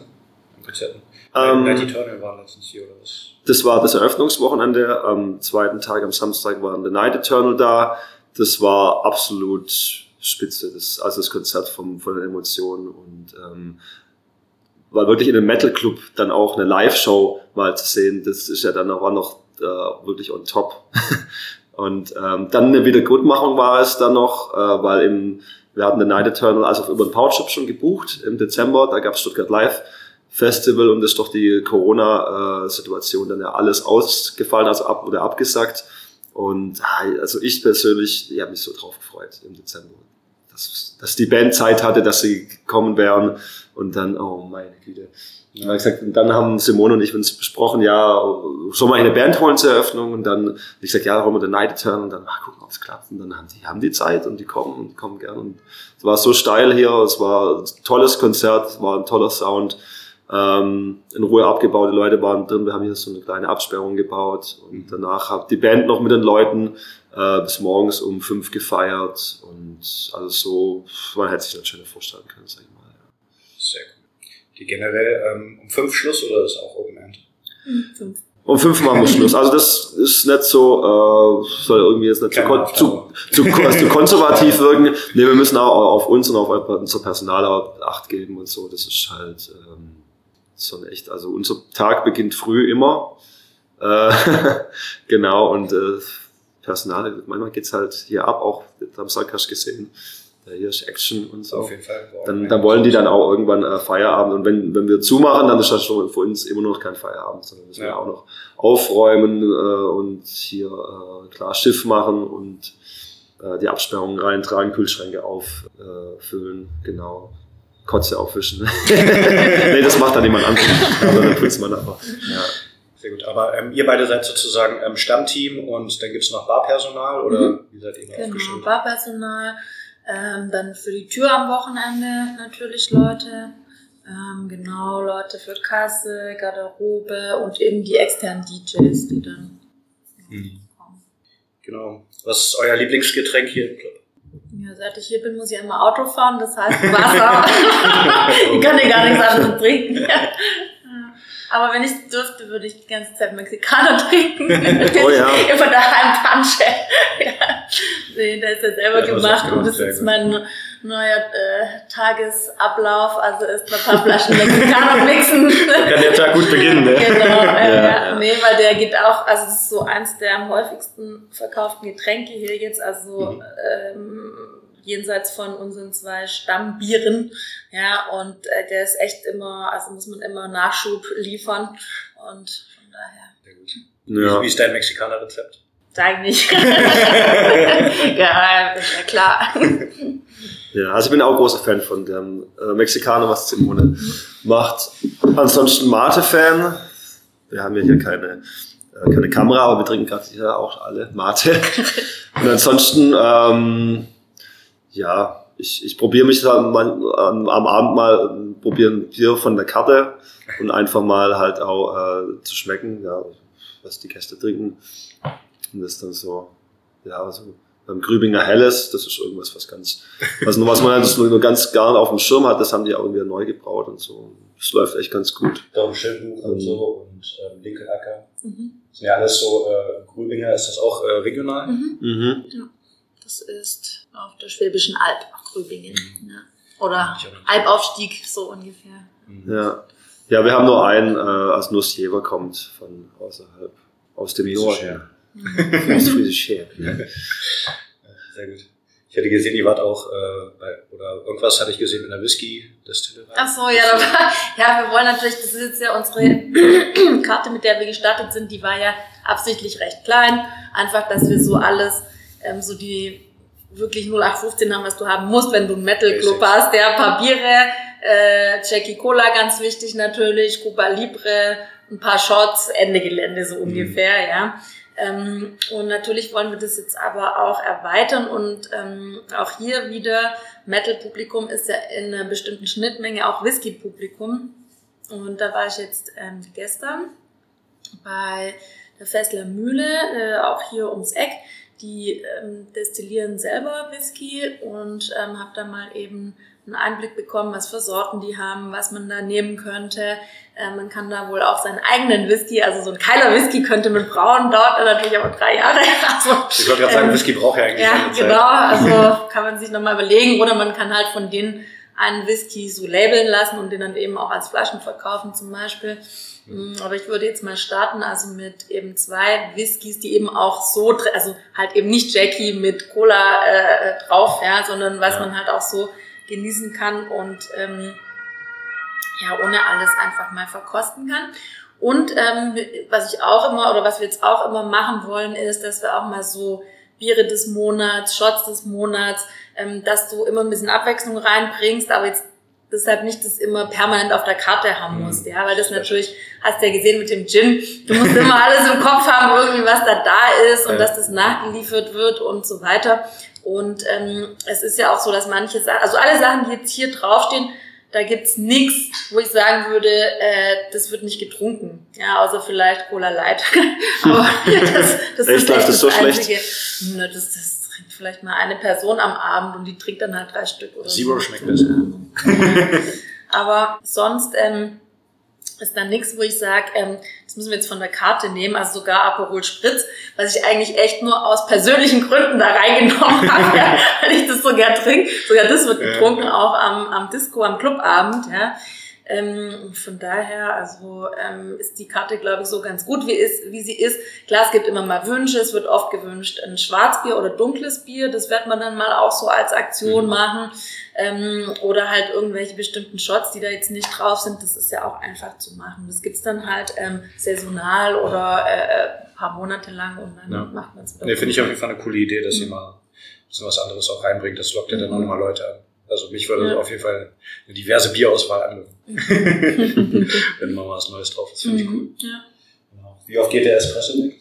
An Konzerten? Ähm, Night Eternal war letztens hier oder was? Das war das Eröffnungswochenende. Am zweiten Tag, am Samstag, waren The Night Eternal da. Das war absolut spitze. Das, also das Konzert vom, von den Emotionen und ähm, war wirklich in einem Metal Club dann auch eine Live-Show mal zu sehen. Das ist ja dann auch noch äh, wirklich on top. und ähm, dann eine Wiedergutmachung war es dann noch, äh, weil im, wir hatten The Night Eternal also über den Pouchshop schon gebucht im Dezember. Da gab es Stuttgart Live. Festival und ist doch die Corona-Situation dann ja alles ausgefallen, also ab oder abgesagt. Und ah, also ich persönlich, ich habe mich so drauf gefreut im Dezember, dass, dass die Band Zeit hatte, dass sie gekommen wären und dann, oh meine Güte. Und dann, gesagt, und dann haben Simone und ich uns besprochen, ja, sollen wir eine Band holen zur Eröffnung? Und dann ich gesagt, ja, holen wir den Night Eternal und dann, ach, gucken, ob es klappt. Und dann haben die, haben die Zeit und die kommen und die kommen gern. Und es war so steil hier, es war ein tolles Konzert, es war ein toller Sound ähm, in Ruhe abgebaut. Die Leute waren drin. Wir haben hier so eine kleine Absperrung gebaut und danach hat die Band noch mit den Leuten äh, bis morgens um fünf gefeiert und also so, man hätte sich das schöner vorstellen können, sag ich mal. Ja. Sehr gut. Die generell ähm, um fünf Schluss oder ist auch Open End? Fünf. Um fünf machen wir Schluss. Also das ist nicht so, äh, soll irgendwie jetzt nicht zu, Keine kon zu, zu, zu konservativ wirken. Nee, wir müssen auch auf uns und auf unser Personal auch Acht geben und so. Das ist halt ähm, schon echt, also unser Tag beginnt früh immer. Äh, genau, und äh, Personal, manchmal geht's halt hier ab, auch am Samstag hast du gesehen. Da hier ist Action und so. Auf jeden Fall. Dann, dann wollen die dann auch irgendwann äh, Feierabend. Und wenn, wenn wir zumachen, dann ist das schon für uns immer noch kein Feierabend, sondern müssen wir Ja. auch noch aufräumen äh, und hier äh, klar Schiff machen und äh, die Absperrungen reintragen, Kühlschränke auffüllen, genau. Kotze aufwischen. nee, das macht dann jemand anderes. Aber dann putzt man aber. Ja. Sehr gut. Aber ähm, ihr beide seid sozusagen ähm, Stammteam und dann gibt's noch Barpersonal oder wie seid ihr da Genau, aufgestellt? Barpersonal. Ähm, dann für die Tür am Wochenende natürlich Leute. Ähm, genau, Leute für Kasse, Garderobe und eben die externen DJs, die dann Mhm. kommen. Genau. Was ist euer Lieblingsgetränk hier im Club? Ja, seit ich hier bin, muss ich ja immer Auto fahren, das heißt Wasser. ich kann ja gar nichts anderes trinken. Ja. Aber wenn ich dürfte, würde ich die ganze Zeit Mexikaner trinken. Oh ja. Immer daheim Pansche. ja. Nee, der ist ja selber das gemacht und das ist mein neuer äh, Tagesablauf. Also erst mal ein paar Flaschen Mexikaner mixen. Kann der Tag gut beginnen, ne? Genau, äh, Ja, ja, ja. nee, weil der geht auch, also das ist so eins der am häufigsten verkauften Getränke hier jetzt, also Mhm. ähm, jenseits von unseren zwei Stammbieren, ja, und äh, der ist echt immer, also muss man immer Nachschub liefern und von daher. Ja. Wie ist dein Mexikaner-Rezept? sag nicht. ja, ist ja klar. Ja, also ich bin auch großer Fan von dem äh, Mexikaner, was Simone macht. Ansonsten Mate-Fan. Wir haben ja hier keine, äh, keine Kamera, aber wir trinken gerade hier auch alle Mate. Und ansonsten, ähm, ja, ich, ich probiere mich dann mal, am, am Abend mal, äh, probieren Bier von der Karte und einfach mal halt auch äh, zu schmecken, ja, was die Gäste trinken. Und das dann so, ja, so beim Grübinger Helles, das ist irgendwas, was ganz, was, nur- was man das nur nur ganz gar nicht auf dem Schirm hat, das haben die auch irgendwie neu gebraut und so. Das läuft echt ganz gut. Darum Schildbuch und Mhm. so und ähm, Linkelacker. Mhm. Das sind ja alles so, äh, Grübinger, ist das auch äh, regional? Mhm. Mhm. Das ist Auf der Schwäbischen Alb, Grübingen. Mhm. Ja. Oder Albaufstieg, so ungefähr. Mhm. Ja. Ja, wir haben nur einen, äh, als Nussjever kommt von außerhalb, aus dem Norden. Mhm. aus Friesisch her. Sehr gut. Ich hatte gesehen, ihr wart auch, äh, bei, oder irgendwas hatte ich gesehen mit einer Whisky-Destillerie. Ach so, ja, war, ja, wir wollen natürlich, das ist jetzt ja unsere Karte, mit der wir gestartet sind, die war ja absichtlich recht klein. Einfach, dass wir so alles, ähm, so die wirklich 0815 haben, was du haben musst, wenn du einen Metal Club hast. Ja, Papiere, äh, Jackie Cola ganz wichtig natürlich, Cuba Libre, ein paar Shots, Ende Gelände so mhm. ungefähr, mhm. ja. Ähm, und natürlich wollen wir das jetzt aber auch erweitern und ähm, auch hier wieder, Metal-Publikum ist ja in einer bestimmten Schnittmenge auch Whisky-Publikum. Und da war ich jetzt ähm, gestern bei der Fessler Mühle, äh, auch hier ums Eck. Die ähm, destillieren selber Whisky und ähm, habe da mal eben einen Einblick bekommen, was für Sorten die haben, was man da nehmen könnte. Äh, man kann da wohl auch seinen eigenen Whisky, also so ein Keiler Whisky könnte man brauen, dauert natürlich aber drei Jahre. Also, ich wollte gerade sagen, ähm, Whisky braucht ja eigentlich Ja, genau, also kann man sich nochmal überlegen oder man kann halt von denen einen Whisky so labeln lassen und den dann eben auch als Flaschen verkaufen zum Beispiel. Mm, aber ich würde jetzt mal starten, also mit eben zwei Whiskys, die eben auch so, also halt eben nicht Jackie mit Cola äh, drauf, ja, sondern was ja. man halt auch so genießen kann und ähm, ja, ohne alles einfach mal verkosten kann. Und ähm, was ich auch immer oder was wir jetzt auch immer machen wollen, ist, dass wir auch mal so Biere des Monats, Shots des Monats, ähm, dass du immer ein bisschen Abwechslung reinbringst, aber jetzt deshalb nicht das immer permanent auf der Karte haben mhm. musst, ja, weil das natürlich, hast du ja gesehen mit dem Gin, du musst immer alles im Kopf haben, irgendwie was da da ist und ja. dass das nachgeliefert wird und so weiter. Und ähm, es ist ja auch so, dass manche Sachen, also alle Sachen, die jetzt hier draufstehen, da gibt's nichts, wo ich sagen würde, äh, das wird nicht getrunken. Ja, außer vielleicht Cola Light. Aber das, das ist echt das, so einzige. Schlecht? Ne, das, das trinkt vielleicht mal eine Person am Abend und die trinkt dann halt drei Stück oder Zero so. schmeckt besser. Aber sonst ähm, ist dann nichts, wo ich sage, ähm, das müssen wir jetzt von der Karte nehmen, also sogar Aperol Spritz, was ich eigentlich echt nur aus persönlichen Gründen da reingenommen habe, ja, weil ich das so gern trinke. Sogar das wird getrunken, ja. auch am, am Disco, am Clubabend, ja. Ähm, von daher, also ähm, ist die Karte, glaube ich, so ganz gut, wie, ist, wie sie ist. Klar, es gibt immer mal Wünsche. Es wird oft gewünscht ein Schwarzbier oder dunkles Bier. Das wird man dann mal auch so als Aktion mhm. machen. Ähm, oder halt irgendwelche bestimmten Shots, die da jetzt nicht drauf sind. Das ist ja auch einfach zu machen. Das gibt's dann halt ähm, saisonal oder äh, äh paar Monate lang und dann ja. macht man es. Nee, finde ich auf jeden Fall eine coole Idee, dass mhm. ihr mal ein bisschen was anderes auch reinbringt. Das lockt ja dann auch mhm. nochmal Leute an. Also mich würde ja. auf jeden Fall eine diverse Bierauswahl anlocken. Wenn mal was Neues drauf ist, finde ich mhm. cool. Ja. Genau. Wie oft geht der Espresso weg?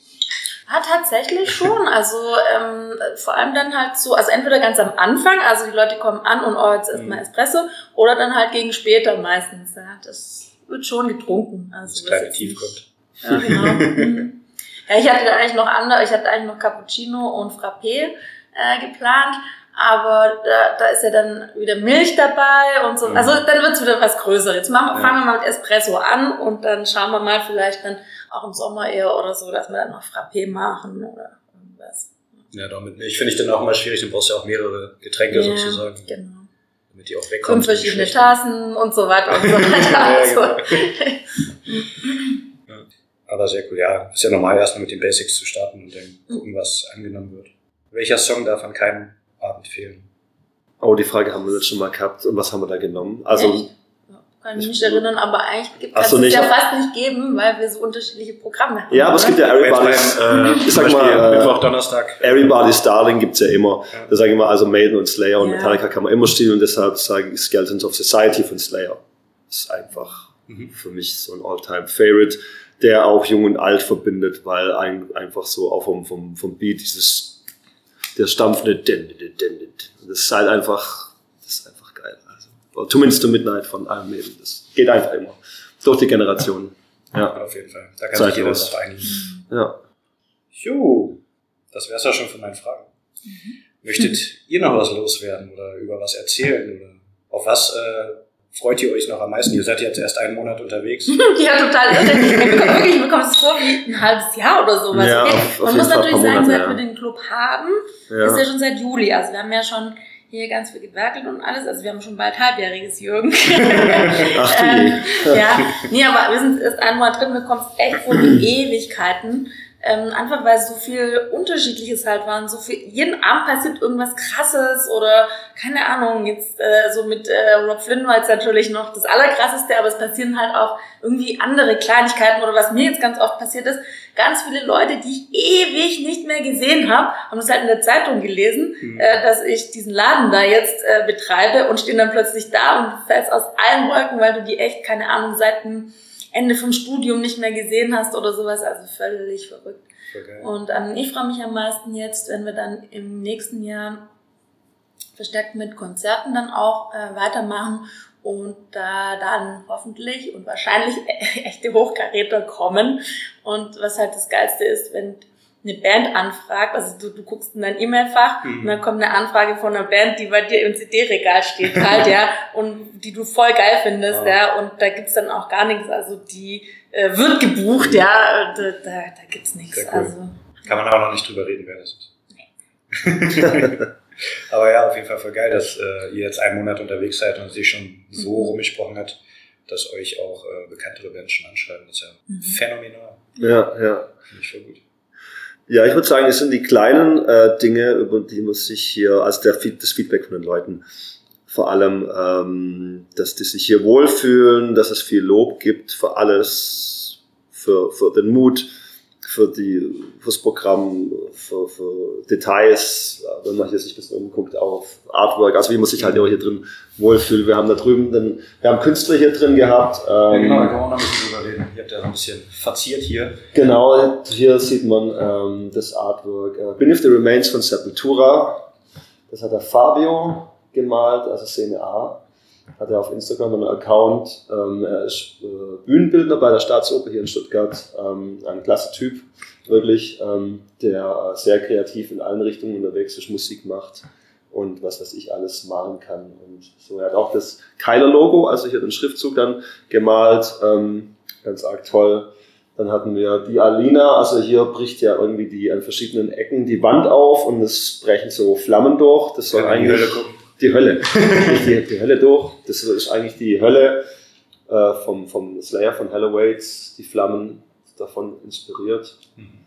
Ja, tatsächlich schon. Also ähm, vor allem dann halt so, also entweder ganz am Anfang, also die Leute kommen an und oh, jetzt erstmal mhm. Espresso, oder dann halt gegen später meistens. Ja. Das wird schon getrunken. Also, das kleine Tief kommt. Ja, genau. Mhm. ja, ich hatte da eigentlich noch andere, ich hatte eigentlich noch Cappuccino und Frappé äh, geplant aber da, da ist ja dann wieder Milch dabei und so. Mhm. Also dann wird's wieder was Größeres. Jetzt machen, fangen wir mal mit Espresso an und dann schauen wir mal vielleicht dann auch im Sommer eher oder so, dass wir dann noch Frappé machen oder irgendwas. Ja, damit Milch finde ich dann auch immer schwierig. Du brauchst ja auch mehrere Getränke ja, sozusagen. Genau. Damit die auch wegkommen. Fünf verschiedene Tassen und so weiter und so weiter. genau. ja. Aber sehr cool. Ja, ist ja normal, erstmal mit den Basics zu starten und dann gucken, was angenommen wird. Welcher Song darf an keinem Abend fehlen. Oh, die Frage haben wir jetzt schon mal gehabt. Und was haben wir da genommen? Also, Echt? Kann ich mich nicht erinnern, aber eigentlich kann es so, ja fast nicht geben, weil wir so unterschiedliche Programme haben. Ja, aber es gibt ja Everybody's, äh, ich sag mal, Mittwoch, Donnerstag. Everybody's Darling gibt's ja immer. Ja. Da sage ich mal, also Maiden und Slayer und ja. Metallica kann man immer stehen und deshalb sage ich Skeletons of Society von Slayer. Das ist einfach mhm. für mich so ein All-Time-Favorite, der auch jung und alt verbindet, weil ein, einfach so auch vom, vom, vom Beat dieses der stampfende Das ist halt einfach, das ist einfach geil. Also, zumindest The Midnight von Iron Maiden. Das geht einfach immer. Durch die Generationen. Ja, auf jeden Fall. Da kann Zeit sich jeder drauf einigen. Ja. Jo, das wär's ja schon von meinen Fragen. Mhm. Möchtet ihr noch was loswerden oder über was erzählen oder auf was äh, freut ihr euch noch am meisten? Ihr seid jetzt erst einen Monat unterwegs. ja, total irre. Ich bekomme es vor wie ein halbes Jahr oder sowas. Ja, okay. auf- auf Man muss Fall natürlich sagen, Monate, seit ja. wir den Club haben, Ja. ist ja schon seit Juli. Also wir haben ja schon hier ganz viel gewerkelt und alles. Also wir haben schon bald halbjähriges Jürgen. Ach ähm, ja, nee, aber wir sind erst ein Monat drin, mir kommt es echt vor wie Ewigkeiten. Ähm, einfach weil so viel Unterschiedliches halt waren, so viel, jeden Abend passiert irgendwas krasses oder keine Ahnung, jetzt äh, so mit äh, Rob Flynn war jetzt natürlich noch das Allerkrasseste, aber es passieren halt auch irgendwie andere Kleinigkeiten oder was mir jetzt ganz oft passiert ist, ganz viele Leute, die ich ewig nicht mehr gesehen habe, haben es halt in der Zeitung gelesen, Mhm. äh, dass ich diesen Laden da jetzt äh, betreibe und stehen dann plötzlich da und fällst aus allen Wolken, weil du die echt, keine Ahnung, seit dem Ende vom Studium nicht mehr gesehen hast oder sowas. Also völlig verrückt. Geil. Und ähm, ich freue mich am meisten jetzt, wenn wir dann im nächsten Jahr verstärkt mit Konzerten dann auch äh, weitermachen und da dann hoffentlich und wahrscheinlich echte Hochkaräter kommen. Und was halt das Geilste ist, wenn eine Band anfragt, also du, du guckst in dein E-Mail-Fach Mhm. und dann kommt eine Anfrage von einer Band, die bei dir im CD-Regal steht halt, ja, und die du voll geil findest, Wow. ja, und da gibt's dann auch gar nichts, also die äh, wird gebucht, ja, da, da, da gibt's nichts, cool. also. Kann man aber noch nicht drüber reden, wer das ist. aber ja, auf jeden Fall voll geil, dass äh, ihr jetzt einen Monat unterwegs seid und sich schon so Mhm. rumgesprochen hat, dass euch auch äh, bekanntere Menschen anschreiben. Das ist ja Mhm. phänomenal. Ja, ja. Finde ich voll gut. Ja, ich würde sagen, es sind die kleinen äh, Dinge, über die man sich hier, also der, das Feedback von den Leuten, vor allem, ähm, dass die sich hier wohlfühlen, dass es viel Lob gibt für alles, für, für den Mut, für die, fürs Programm, für, für Details, wenn man hier sich ein bisschen umguckt auf Artwork, also wie man sich halt auch hier drin wohlfühlt. Wir haben da drüben, den, wir haben Künstler hier drin gehabt. Ja, Ähm, genau, da kann man noch ein bisschen drüber reden. Ihr habt ja ein bisschen verziert hier. Genau, hier sieht man ähm, das Artwork äh, Beneath the Remains von Sepultura. Das hat der Fabio gemalt, also Szene A. Hat er auf Instagram einen Account. Ähm, er ist äh, Bühnenbildner bei der Staatsoper hier in Stuttgart. Ähm, ein klasse Typ, wirklich, ähm, der sehr kreativ in allen Richtungen unterwegs ist, Musik macht und was weiß ich alles malen kann. Und so, er hat auch das Keiler-Logo, also hier den Schriftzug dann gemalt. Ähm, ganz arg toll. Dann hatten wir die Alina, also hier bricht ja irgendwie die an verschiedenen Ecken die Wand auf und es brechen so Flammen durch. Das soll in eigentlich die Hölle die die, Hölle durch. Das ist eigentlich die Hölle äh, vom, vom Slayer von Halloways, die Flammen davon inspiriert. Mhm.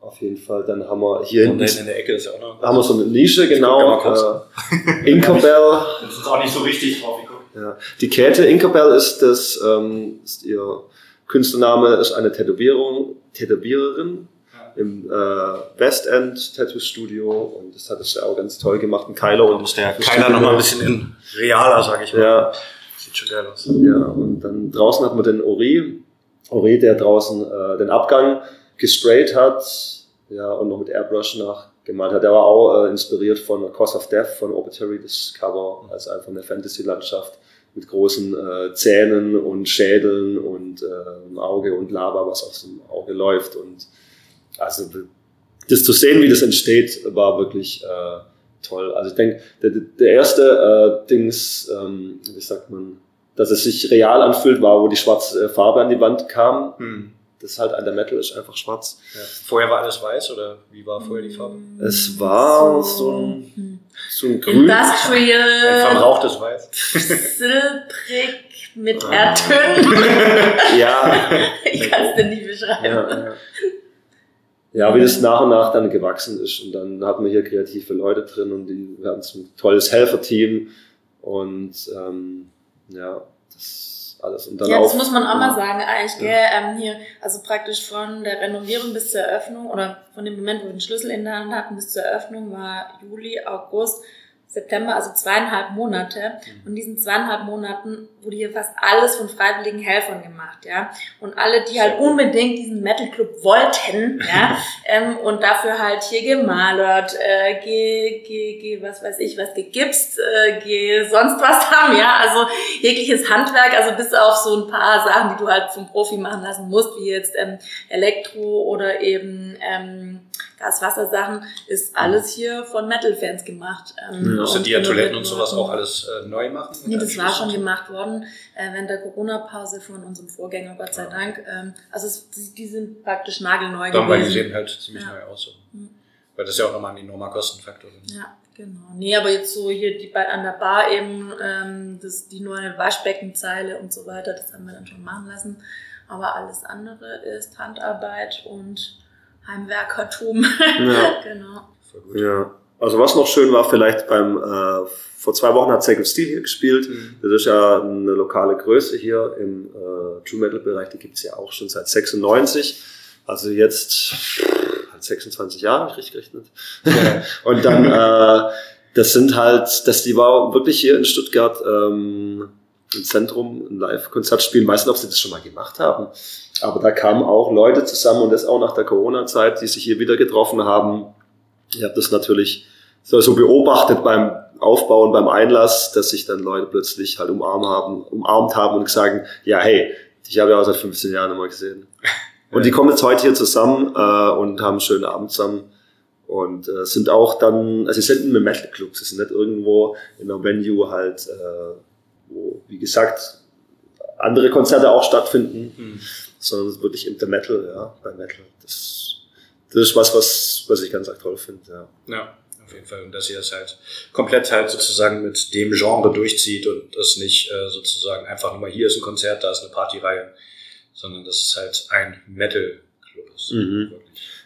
Auf jeden Fall. Dann haben wir hier hinten in der Ecke ist ja auch noch. haben wir so eine Nische, genau. Äh, Inkerbell. Das ist auch nicht so richtig drauf. Ja. Die Käthe Inkerbell ist das, ähm, ist ihr Künstlername, ist eine Tätowierung, Tätowiererin. Im äh, West End Tattoo Studio und das hat es ja auch ganz toll gemacht. Ein Da und muss der Keiler noch mal ein bisschen in realer, sag ich mal. Ja, Sieht schon geil aus. ja, und dann draußen hat man den Ori, Ori, der draußen äh, den Abgang gesprayt hat, ja, und noch mit Airbrush nachgemalt hat. Der war auch äh, inspiriert von Cause of Death von Obituary, das Cover, also einfach eine Fantasy-Landschaft mit großen äh, Zähnen und Schädeln und äh, Auge und Lava, was aus dem Auge läuft. Und also das zu sehen, wie das entsteht, war wirklich äh, toll. Also ich denke, der, der erste äh, Dings, ähm, wie sagt man, dass es sich real anfühlt, war, wo die schwarze äh, Farbe an die Wand kam. Hm. Das ist halt an der Metal ist einfach schwarz. Ja. Vorher war alles weiß oder wie war vorher die Farbe? Es war so ein-. So ein Grün. Ein Industrial, verbrauchtes Weiß. silbrig mit Ah. Erdtönen. Ja, ich kann es dir nicht beschreiben. ja, ja. Ja, wie das nach und nach dann gewachsen ist. Und dann hatten wir hier kreative Leute drin und die, wir hatten so ein tolles Helferteam. Und ähm, ja, das alles. Und dann Ja, auch, das muss man auch mal ja. sagen, eigentlich, gell, ähm, hier, also praktisch von der Renovierung bis zur Eröffnung oder von dem Moment, wo wir den Schlüssel in der Hand hatten, bis zur Eröffnung war Juli, August, September, also zweieinhalb Monate. Und in diesen zweieinhalb Monaten wurde hier fast alles von freiwilligen Helfern gemacht, ja. Und alle, die halt unbedingt diesen Metal Club wollten, ja, ähm, und dafür halt hier gemalert, äh, ge, ge, ge, was weiß ich, was gegipst, äh, ge, sonst was haben, ja. Also jegliches Handwerk, also bis auf so ein paar Sachen, die du halt vom Profi machen lassen musst, wie jetzt ähm, Elektro oder eben ähm, Gas-Wasser-Sachen, ist alles hier von Metal-Fans gemacht. Ähm, ja. Sind die ja Toiletten und sowas auch alles äh, neu machen? Nee, das war schon gemacht worden äh, während der Corona-Pause von unserem Vorgänger, Gott sei Dank. Ähm, also es, die sind praktisch nagelneu Dann, gewesen. weil die sehen halt ziemlich ja. neu aus. So. Mhm. Weil das ist ja auch nochmal ein enormer Kostenfaktor. Ja, genau. Nee, aber jetzt so hier die, an der Bar eben, ähm, das, die neue Waschbeckenzeile und so weiter, das haben wir dann schon machen lassen. Aber alles andere ist Handarbeit und Heimwerkertum. Ja. genau. Ja. Also was noch schön war, vielleicht beim, äh, vor zwei Wochen hat Sacred Steel hier gespielt. Mhm. Das ist ja eine lokale Größe hier im äh, True Metal Bereich, die gibt's ja auch schon seit 96. Also jetzt 26 Jahre, ich richtig gerechnet. Ja. und dann, äh, das sind halt, das, die war wirklich hier in Stuttgart ähm, im Zentrum ein Live-Konzert spielen. Weiß nicht, ob sie das schon mal gemacht haben. Aber da kamen auch Leute zusammen und das auch nach der Corona-Zeit, die sich hier wieder getroffen haben. Ich habe das natürlich so, so beobachtet beim Aufbauen, beim Einlass, dass sich dann Leute plötzlich halt umarmt haben, umarmt haben und sagen, ja, hey, ich habe ja auch seit 15 Jahren immer gesehen. Und die kommen jetzt heute hier zusammen äh, und haben einen schönen Abend zusammen. Und äh, sind auch dann, also sie sind in einem Metal Club, sie sind nicht irgendwo in einer Venue halt, äh, wo, wie gesagt, andere Konzerte auch stattfinden, mhm. sondern wirklich im The Metal, ja, bei Metal. Das, das ist was, was, was ich ganz toll finde, ja. Ja, auf jeden Fall. Und dass ihr das halt komplett halt sozusagen mit dem Genre durchzieht und das nicht äh, sozusagen einfach nur mal hier ist ein Konzert, da ist eine Partyreihe, sondern dass es halt ein Metal-Club ist. Mhm.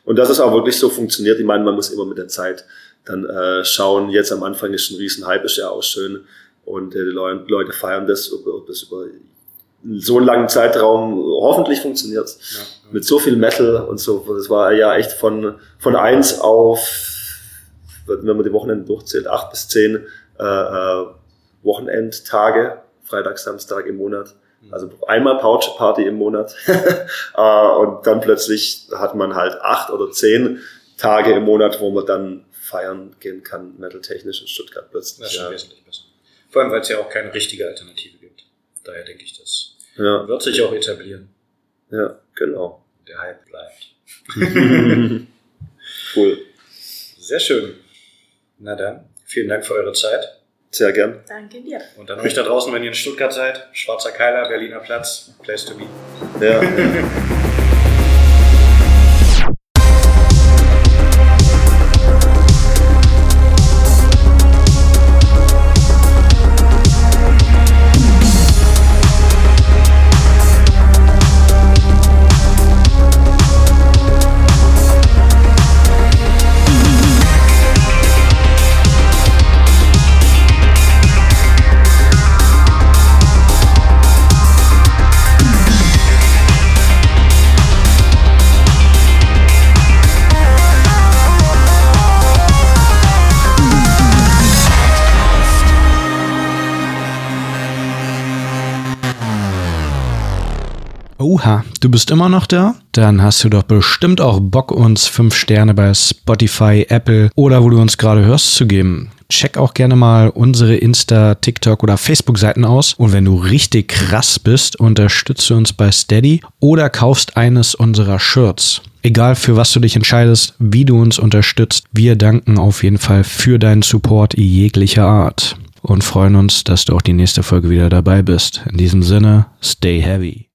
Und dass es auch wirklich so funktioniert, ich meine, man muss immer mit der Zeit dann äh, schauen, jetzt am Anfang ist ein riesen Hype, ist ja auch schön und äh, die Leute feiern das, ob, das über so einen langen Zeitraum hoffentlich funktioniert. Ja, ja. Mit so viel Metal und so. Das war ja echt von, von eins auf, wenn man die Wochenende durchzählt, acht bis zehn äh, äh, Wochenendtage, Freitag, Samstag im Monat. Mhm. Also einmal Pouch Party im Monat. äh, und dann plötzlich hat man halt acht oder zehn Tage im Monat, wo man dann feiern gehen kann, metal-technisch in Stuttgart plötzlich. Das ist schon ja. wesentlich besser. Vor allem, weil es ja auch keine richtige Alternative gibt. Daher denke ich, das ja. wird sich auch etablieren. Ja, genau. Der Hype bleibt. cool. Sehr schön. Na dann, vielen Dank für eure Zeit. Sehr gern. Danke dir. Und an euch da draußen, wenn ihr in Stuttgart seid, Schwarzer Keiler, Berliner Platz, Place to be. Ja. Oha, du bist immer noch da? Dann hast du doch bestimmt auch Bock, uns 5 Sterne bei Spotify, Apple oder wo du uns gerade hörst zu geben. Check auch gerne mal unsere Insta, TikTok oder Facebook-Seiten aus. Und wenn du richtig krass bist, unterstütze uns bei Steady oder kaufst eines unserer Shirts. Egal für was du dich entscheidest, wie du uns unterstützt, wir danken auf jeden Fall für deinen Support jeglicher Art und freuen uns, dass du auch die nächste Folge wieder dabei bist. In diesem Sinne, stay heavy.